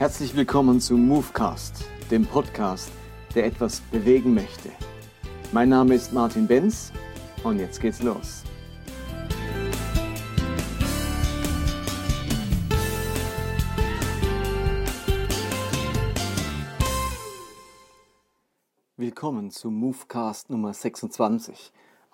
Herzlich willkommen zu Movecast, dem Podcast, der etwas bewegen möchte. Mein Name ist Martin Benz und jetzt geht's los. Willkommen zu Movecast Nummer 26.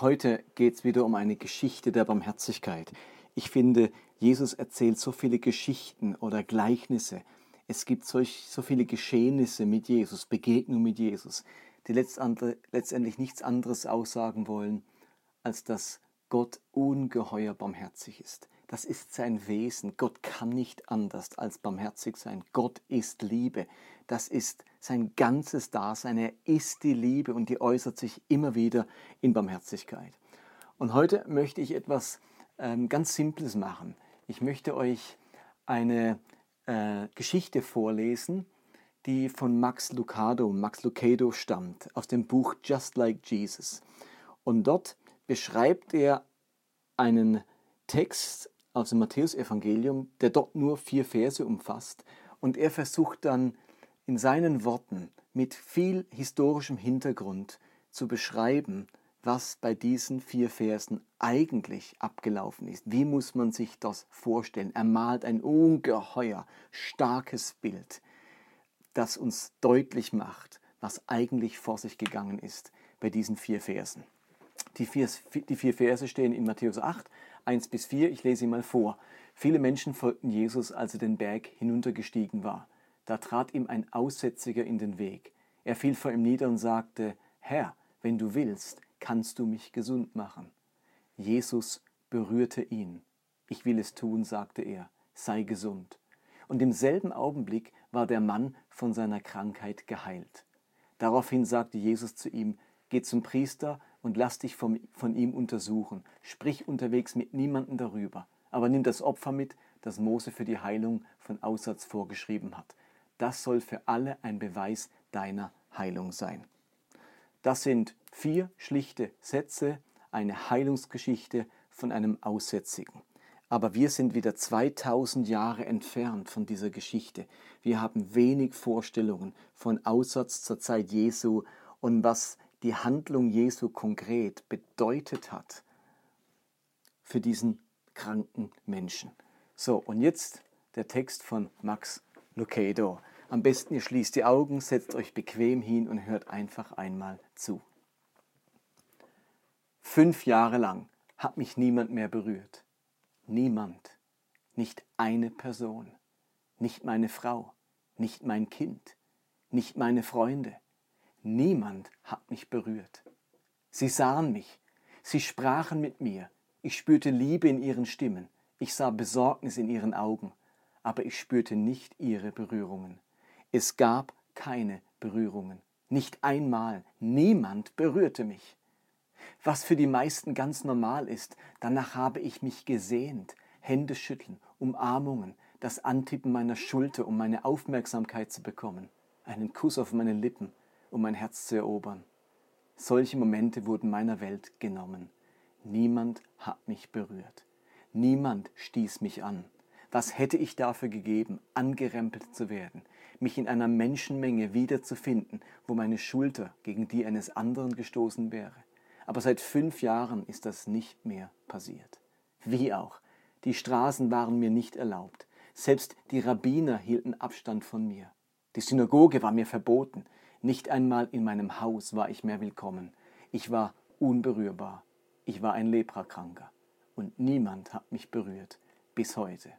Heute geht es wieder um eine Geschichte der Barmherzigkeit. Ich finde, Jesus erzählt so viele Geschichten oder Gleichnisse, es gibt solch, so viele Geschehnisse mit Jesus, Begegnungen mit Jesus, die letztendlich nichts anderes aussagen wollen, als dass Gott ungeheuer barmherzig ist. Das ist sein Wesen. Gott kann nicht anders als barmherzig sein. Gott ist Liebe. Das ist sein ganzes Dasein. Er ist die Liebe und die äußert sich immer wieder in Barmherzigkeit. Und heute möchte ich etwas ähm, ganz Simples machen. Ich möchte euch eine äh, Geschichte vorlesen, die von Max Lucado, Max Lucado stammt, aus dem Buch Just Like Jesus. Und dort beschreibt er einen Text aus dem Matthäusevangelium, der dort nur vier Verse umfasst. Und er versucht dann in seinen Worten mit viel historischem Hintergrund zu beschreiben, was bei diesen vier Versen eigentlich abgelaufen ist. Wie muss man sich das vorstellen? Er malt ein ungeheuer starkes Bild, das uns deutlich macht, was eigentlich vor sich gegangen ist bei diesen vier Versen. Die vier, die vier Verse stehen in Matthäus 8, 1 bis 4. Ich lese sie mal vor. Viele Menschen folgten Jesus, als er den Berg hinuntergestiegen war. Da trat ihm ein Aussätziger in den Weg. Er fiel vor ihm nieder und sagte, Herr, wenn du willst, kannst du mich gesund machen? Jesus berührte ihn. Ich will es tun, sagte er, sei gesund. Und im selben Augenblick war der Mann von seiner Krankheit geheilt. Daraufhin sagte Jesus zu ihm, Geh zum Priester und lass dich von, von ihm untersuchen. Sprich unterwegs mit niemandem darüber, aber nimm das Opfer mit, das Mose für die Heilung von Aussatz vorgeschrieben hat. Das soll für alle ein Beweis deiner Heilung sein. Das sind vier schlichte Sätze, eine Heilungsgeschichte von einem Aussätzigen. Aber wir sind wieder 2000 Jahre entfernt von dieser Geschichte. Wir haben wenig Vorstellungen von Aussatz zur Zeit Jesu und was die Handlung Jesu konkret bedeutet hat für diesen kranken Menschen. So, und jetzt der Text von Max Lucado. Am besten ihr schließt die Augen, setzt euch bequem hin und hört einfach einmal zu. Fünf Jahre lang hat mich niemand mehr berührt. Niemand. Nicht eine Person. Nicht meine Frau. Nicht mein Kind. Nicht meine Freunde. Niemand hat mich berührt. Sie sahen mich. Sie sprachen mit mir. Ich spürte Liebe in ihren Stimmen. Ich sah Besorgnis in ihren Augen. Aber ich spürte nicht ihre Berührungen. Es gab keine Berührungen. Nicht einmal. Niemand berührte mich. Was für die meisten ganz normal ist, danach habe ich mich gesehnt. Hände schütteln, Umarmungen, das Antippen meiner Schulter, um meine Aufmerksamkeit zu bekommen, einen Kuss auf meine Lippen, um mein Herz zu erobern. Solche Momente wurden meiner Welt genommen. Niemand hat mich berührt. Niemand stieß mich an. Was hätte ich dafür gegeben, angerempelt zu werden, mich in einer Menschenmenge wiederzufinden, wo meine Schulter gegen die eines anderen gestoßen wäre? Aber seit fünf Jahren ist das nicht mehr passiert. Wie auch, die Straßen waren mir nicht erlaubt. Selbst die Rabbiner hielten Abstand von mir. Die Synagoge war mir verboten. Nicht einmal in meinem Haus war ich mehr willkommen. Ich war unberührbar. Ich war ein Leprakranker. Und niemand hat mich berührt. Bis heute.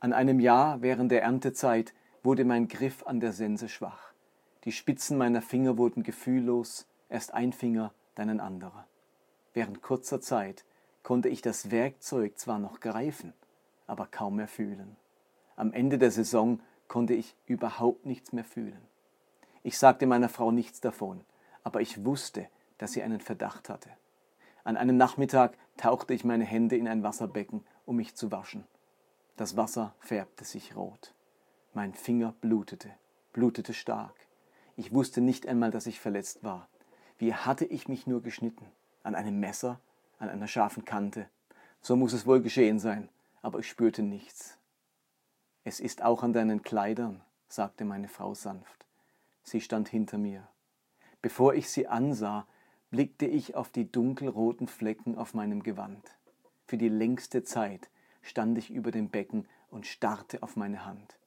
An einem Jahr während der Erntezeit wurde mein Griff an der Sense schwach. Die Spitzen meiner Finger wurden gefühllos, erst ein Finger, dann ein anderer. Während kurzer Zeit konnte ich das Werkzeug zwar noch greifen, aber kaum mehr fühlen. Am Ende der Saison konnte ich überhaupt nichts mehr fühlen. Ich sagte meiner Frau nichts davon, aber ich wusste, dass sie einen Verdacht hatte. An einem Nachmittag tauchte ich meine Hände in ein Wasserbecken, um mich zu waschen. Das Wasser färbte sich rot. Mein Finger blutete, blutete stark. Ich wusste nicht einmal, dass ich verletzt war. Wie hatte ich mich nur geschnitten? An einem Messer? An einer scharfen Kante? So muss es wohl geschehen sein, aber ich spürte nichts. Es ist auch an deinen Kleidern, sagte meine Frau sanft. Sie stand hinter mir. Bevor ich sie ansah, blickte ich auf die dunkelroten Flecken auf meinem Gewand. Für die längste Zeit stand ich über dem Becken und starrte auf meine Hand.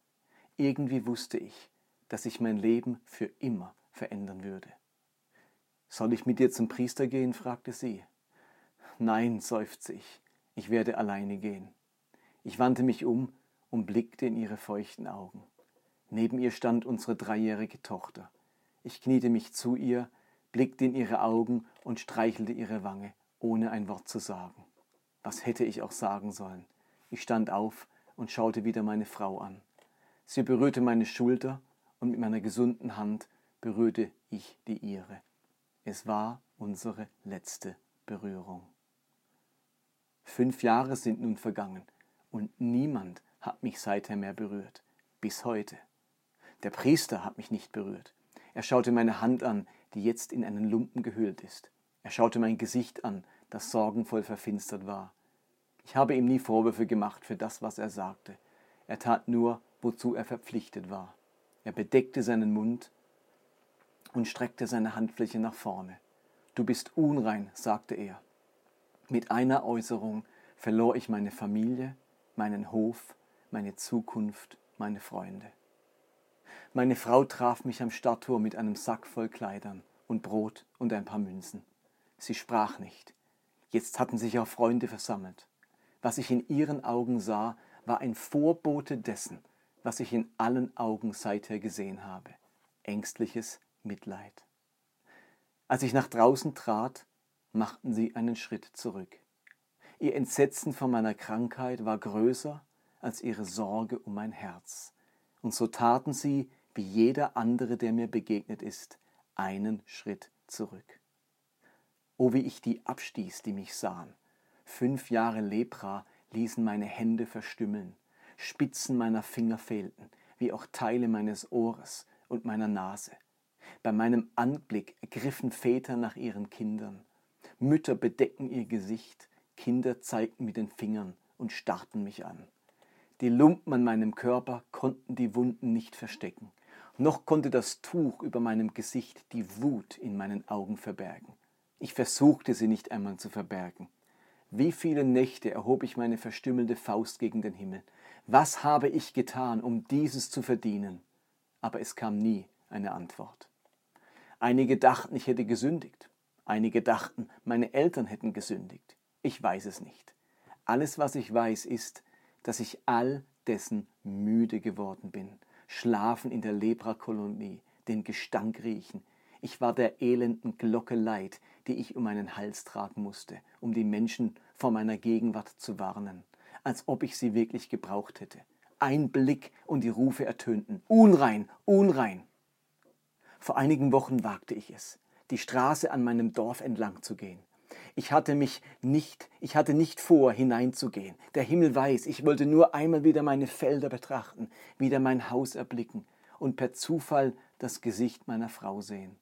Irgendwie wusste ich, dass sich mein Leben für immer verändern würde. Soll ich mit dir zum Priester gehen? fragte sie. Nein, seufzte ich, ich werde alleine gehen. Ich wandte mich um und blickte in ihre feuchten Augen. Neben ihr stand unsere dreijährige Tochter. Ich kniete mich zu ihr, blickte in ihre Augen und streichelte ihre Wange, ohne ein Wort zu sagen. Was hätte ich auch sagen sollen? Ich stand auf und schaute wieder meine Frau an. Sie berührte meine Schulter und mit meiner gesunden Hand berührte ich die ihre. Es war unsere letzte Berührung. Fünf Jahre sind nun vergangen und niemand hat mich seither mehr berührt. Bis heute. Der Priester hat mich nicht berührt. Er schaute meine Hand an, die jetzt in einen Lumpen gehüllt ist. Er schaute mein Gesicht an, das sorgenvoll verfinstert war. Ich habe ihm nie Vorwürfe gemacht für das, was er sagte. Er tat nur, wozu er verpflichtet war. Er bedeckte seinen Mund und streckte seine Handfläche nach vorne. Du bist unrein, sagte er. Mit einer Äußerung verlor ich meine Familie, meinen Hof, meine Zukunft, meine Freunde. Meine Frau traf mich am Stadttor mit einem Sack voll Kleidern und Brot und ein paar Münzen. Sie sprach nicht. Jetzt hatten sich auch Freunde versammelt. Was ich in ihren Augen sah, war ein Vorbote dessen, was ich in allen Augen seither gesehen habe. Ängstliches Mitleid. Als ich nach draußen trat, machten sie einen Schritt zurück. Ihr Entsetzen vor meiner Krankheit war größer als ihre Sorge um mein Herz. Und so taten sie, wie jeder andere, der mir begegnet ist, einen Schritt zurück. Oh, wie ich die abstieß, die mich sahen. Fünf Jahre Lepra ließen meine Hände verstümmeln, Spitzen meiner Finger fehlten, wie auch Teile meines Ohres und meiner Nase. Bei meinem Anblick ergriffen Väter nach ihren Kindern. Mütter bedeckten ihr Gesicht, Kinder zeigten mit den Fingern und starrten mich an. Die Lumpen an meinem Körper konnten die Wunden nicht verstecken, noch konnte das Tuch über meinem Gesicht die Wut in meinen Augen verbergen. Ich versuchte sie nicht einmal zu verbergen. Wie viele Nächte erhob ich meine verstümmelte Faust gegen den Himmel. Was habe ich getan, um dieses zu verdienen? Aber es kam nie eine Antwort. Einige dachten, ich hätte gesündigt. Einige dachten, meine Eltern hätten gesündigt. Ich weiß es nicht. Alles, was ich weiß, ist, dass ich all dessen müde geworden bin. Schlafen in der Leprakolonie, den Gestank riechen. Ich war der elenden Glocke leid, die ich um meinen Hals tragen musste, um die Menschen vor meiner Gegenwart zu warnen, als ob ich sie wirklich gebraucht hätte. Ein Blick und die Rufe ertönten. Unrein, unrein. Vor einigen Wochen wagte ich es, die Straße an meinem Dorf entlang zu gehen. Ich hatte mich nicht, ich hatte nicht vor, hineinzugehen. Der Himmel weiß, ich wollte nur einmal wieder meine Felder betrachten, wieder mein Haus erblicken und per Zufall das Gesicht meiner Frau sehen.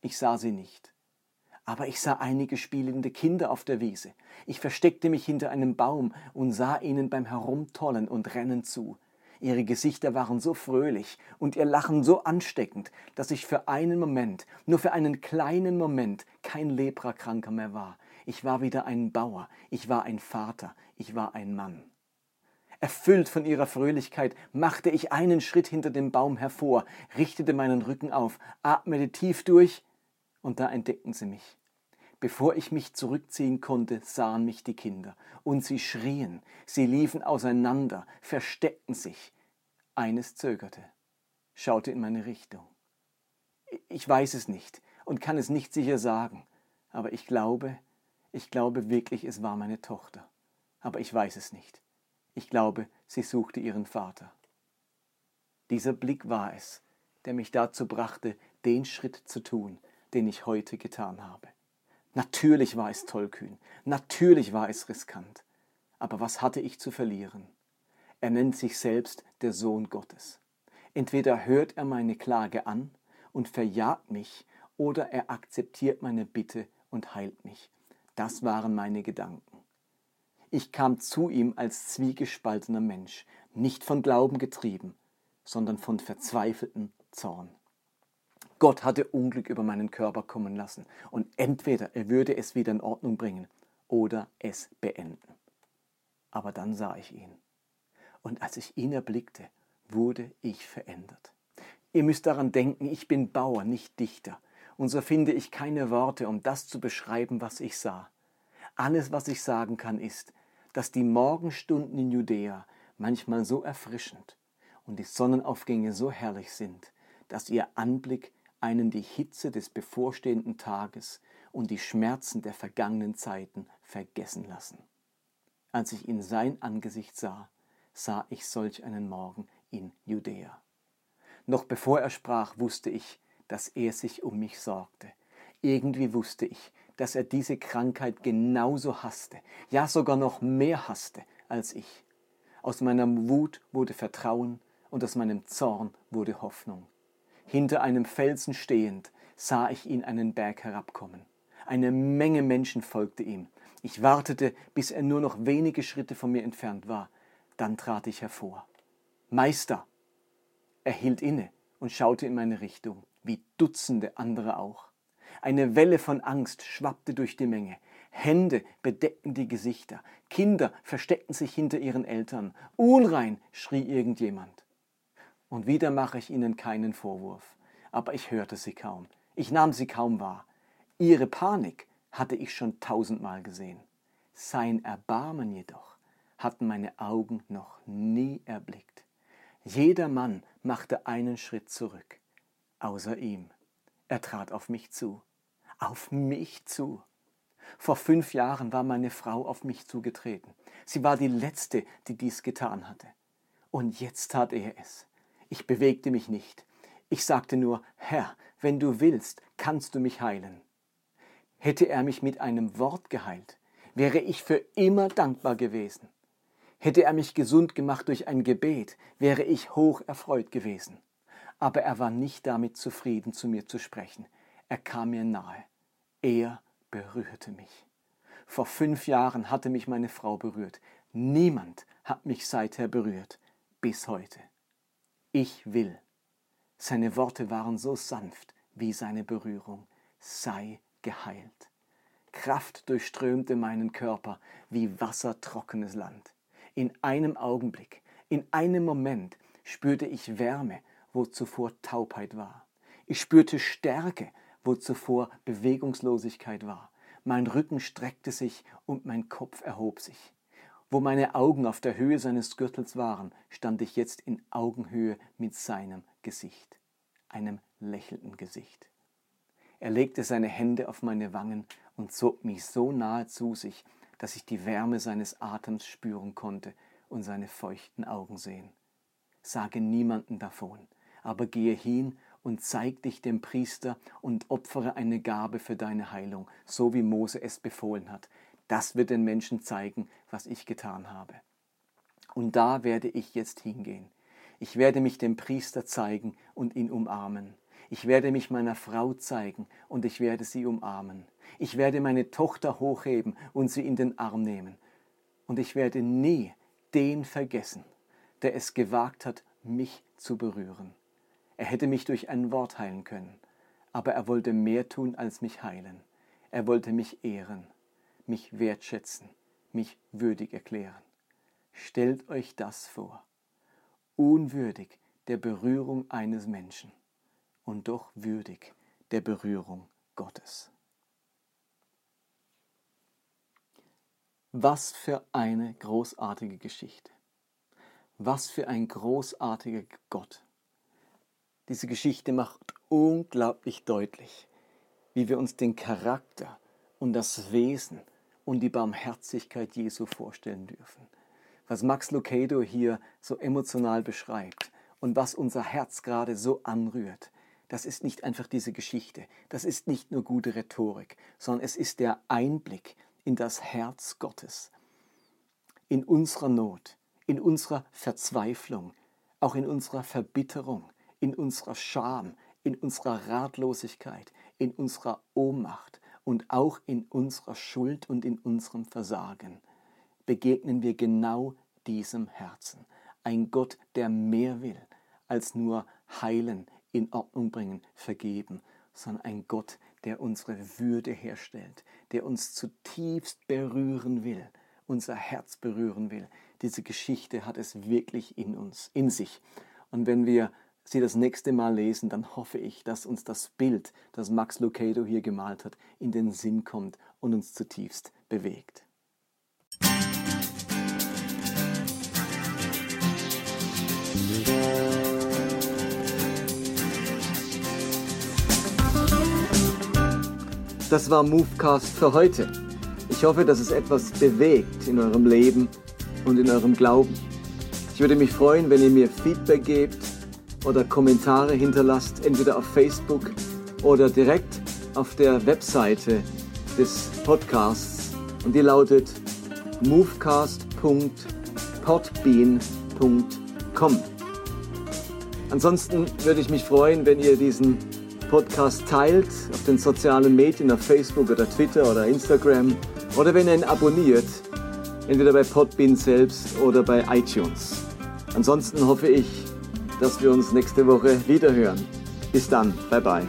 Ich sah sie nicht. Aber ich sah einige spielende Kinder auf der Wiese. Ich versteckte mich hinter einem Baum und sah ihnen beim Herumtollen und Rennen zu. Ihre Gesichter waren so fröhlich und ihr Lachen so ansteckend, dass ich für einen Moment, nur für einen kleinen Moment, kein Leprakranker mehr war. Ich war wieder ein Bauer, ich war ein Vater, ich war ein Mann. Erfüllt von ihrer Fröhlichkeit machte ich einen Schritt hinter dem Baum hervor, richtete meinen Rücken auf, atmete tief durch, und da entdeckten sie mich. Bevor ich mich zurückziehen konnte, sahen mich die Kinder, und sie schrien, sie liefen auseinander, versteckten sich. Eines zögerte, schaute in meine Richtung. Ich weiß es nicht und kann es nicht sicher sagen, aber ich glaube, ich glaube wirklich, es war meine Tochter. Aber ich weiß es nicht. Ich glaube, sie suchte ihren Vater. Dieser Blick war es, der mich dazu brachte, den Schritt zu tun, den ich heute getan habe. Natürlich war es tollkühn, natürlich war es riskant. Aber was hatte ich zu verlieren? Er nennt sich selbst der Sohn Gottes. Entweder hört er meine Klage an und verjagt mich, oder er akzeptiert meine Bitte und heilt mich. Das waren meine Gedanken. Ich kam zu ihm als zwiegespaltener Mensch, nicht von Glauben getrieben, sondern von verzweifeltem Zorn. Gott hatte Unglück über meinen Körper kommen lassen und entweder er würde es wieder in Ordnung bringen oder es beenden. Aber dann sah ich ihn. Und als ich ihn erblickte, wurde ich verändert. Ihr müsst daran denken, ich bin Bauer, nicht Dichter. Und so finde ich keine Worte, um das zu beschreiben, was ich sah. Alles, was ich sagen kann, ist, dass die Morgenstunden in Judäa manchmal so erfrischend und die Sonnenaufgänge so herrlich sind, dass ihr Anblick einen die Hitze des bevorstehenden Tages und die Schmerzen der vergangenen Zeiten vergessen lassen. Als ich in sein Angesicht sah, sah ich solch einen Morgen in Judäa. Noch bevor er sprach, wusste ich, dass er sich um mich sorgte. Irgendwie wusste ich, dass er diese Krankheit genauso hasste, ja sogar noch mehr hasste als ich. Aus meiner Wut wurde Vertrauen und aus meinem Zorn wurde Hoffnung. Hinter einem Felsen stehend sah ich ihn einen Berg herabkommen. Eine Menge Menschen folgte ihm. Ich wartete, bis er nur noch wenige Schritte von mir entfernt war. Dann trat ich hervor. Meister! Er hielt inne und schaute in meine Richtung, wie Dutzende andere auch. Eine Welle von Angst schwappte durch die Menge. Hände bedeckten die Gesichter. Kinder versteckten sich hinter ihren Eltern. Unrein schrie irgendjemand. Und wieder mache ich ihnen keinen Vorwurf. Aber ich hörte sie kaum. Ich nahm sie kaum wahr. Ihre Panik hatte ich schon tausendmal gesehen. Sein Erbarmen jedoch hatten meine Augen noch nie erblickt. Jeder Mann machte einen Schritt zurück, außer ihm. Er trat auf mich zu. Auf mich zu. Vor fünf Jahren war meine Frau auf mich zugetreten. Sie war die letzte, die dies getan hatte. Und jetzt tat er es. Ich bewegte mich nicht. Ich sagte nur, Herr, wenn du willst, kannst du mich heilen. Hätte er mich mit einem Wort geheilt, wäre ich für immer dankbar gewesen. Hätte er mich gesund gemacht durch ein Gebet, wäre ich hoch erfreut gewesen. Aber er war nicht damit zufrieden, zu mir zu sprechen. Er kam mir nahe. Er berührte mich. Vor fünf Jahren hatte mich meine Frau berührt. Niemand hat mich seither berührt, bis heute. Ich will. Seine Worte waren so sanft wie seine Berührung. Sei geheilt. Kraft durchströmte meinen Körper wie wassertrockenes Land. In einem Augenblick, in einem Moment spürte ich Wärme, wo zuvor Taubheit war. Ich spürte Stärke, wo zuvor Bewegungslosigkeit war. Mein Rücken streckte sich und mein Kopf erhob sich. Wo meine Augen auf der Höhe seines Gürtels waren, stand ich jetzt in Augenhöhe mit seinem Gesicht, einem lächelnden Gesicht. Er legte seine Hände auf meine Wangen und zog mich so nahe zu sich, dass ich die Wärme seines Atems spüren konnte und seine feuchten Augen sehen. Sage niemanden davon, aber gehe hin und zeig dich dem Priester und opfere eine Gabe für deine Heilung, so wie Mose es befohlen hat. Das wird den Menschen zeigen, was ich getan habe. Und da werde ich jetzt hingehen. Ich werde mich dem Priester zeigen und ihn umarmen. Ich werde mich meiner Frau zeigen und ich werde sie umarmen. Ich werde meine Tochter hochheben und sie in den Arm nehmen. Und ich werde nie den vergessen, der es gewagt hat, mich zu berühren. Er hätte mich durch ein Wort heilen können, aber er wollte mehr tun als mich heilen. Er wollte mich ehren, mich wertschätzen, mich würdig erklären. Stellt euch das vor. Unwürdig der Berührung eines Menschen und doch würdig der Berührung Gottes. Was für eine großartige Geschichte. Was für ein großartiger Gott. Diese Geschichte macht unglaublich deutlich, wie wir uns den Charakter und das Wesen und die Barmherzigkeit Jesu vorstellen dürfen. Was Max Lucado hier so emotional beschreibt und was unser Herz gerade so anrührt, das ist nicht einfach diese Geschichte, das ist nicht nur gute Rhetorik, sondern es ist der Einblick in das Herz Gottes, in unserer Not, in unserer Verzweiflung, auch in unserer Verbitterung, in unserer Scham, in unserer Ratlosigkeit, in unserer Ohnmacht und auch in unserer Schuld und in unserem Versagen begegnen wir genau diesem Herzen ein Gott, der mehr will als nur heilen, in Ordnung bringen, vergeben, sondern ein Gott, der unsere Würde herstellt, der uns zutiefst berühren will, unser Herz berühren will. Diese Geschichte hat es wirklich in uns, in sich. Und wenn wir sie das nächste Mal lesen, dann hoffe ich, dass uns das Bild, das Max Lucado hier gemalt hat, in den Sinn kommt und uns zutiefst bewegt. Das war Movecast für heute. Ich hoffe, dass es etwas bewegt in eurem Leben und in eurem Glauben. Ich würde mich freuen, wenn ihr mir Feedback gebt oder Kommentare hinterlasst, entweder auf Facebook oder direkt auf der Webseite des Podcasts. Und die lautet movecast.podbean.com. Ansonsten würde ich mich freuen, wenn ihr diesen Podcast teilt auf den sozialen Medien, auf Facebook oder Twitter oder Instagram oder wenn ihr ihn abonniert, entweder bei Podbean selbst oder bei iTunes. Ansonsten hoffe ich, dass wir uns nächste Woche wiederhören. Bis dann, bye bye.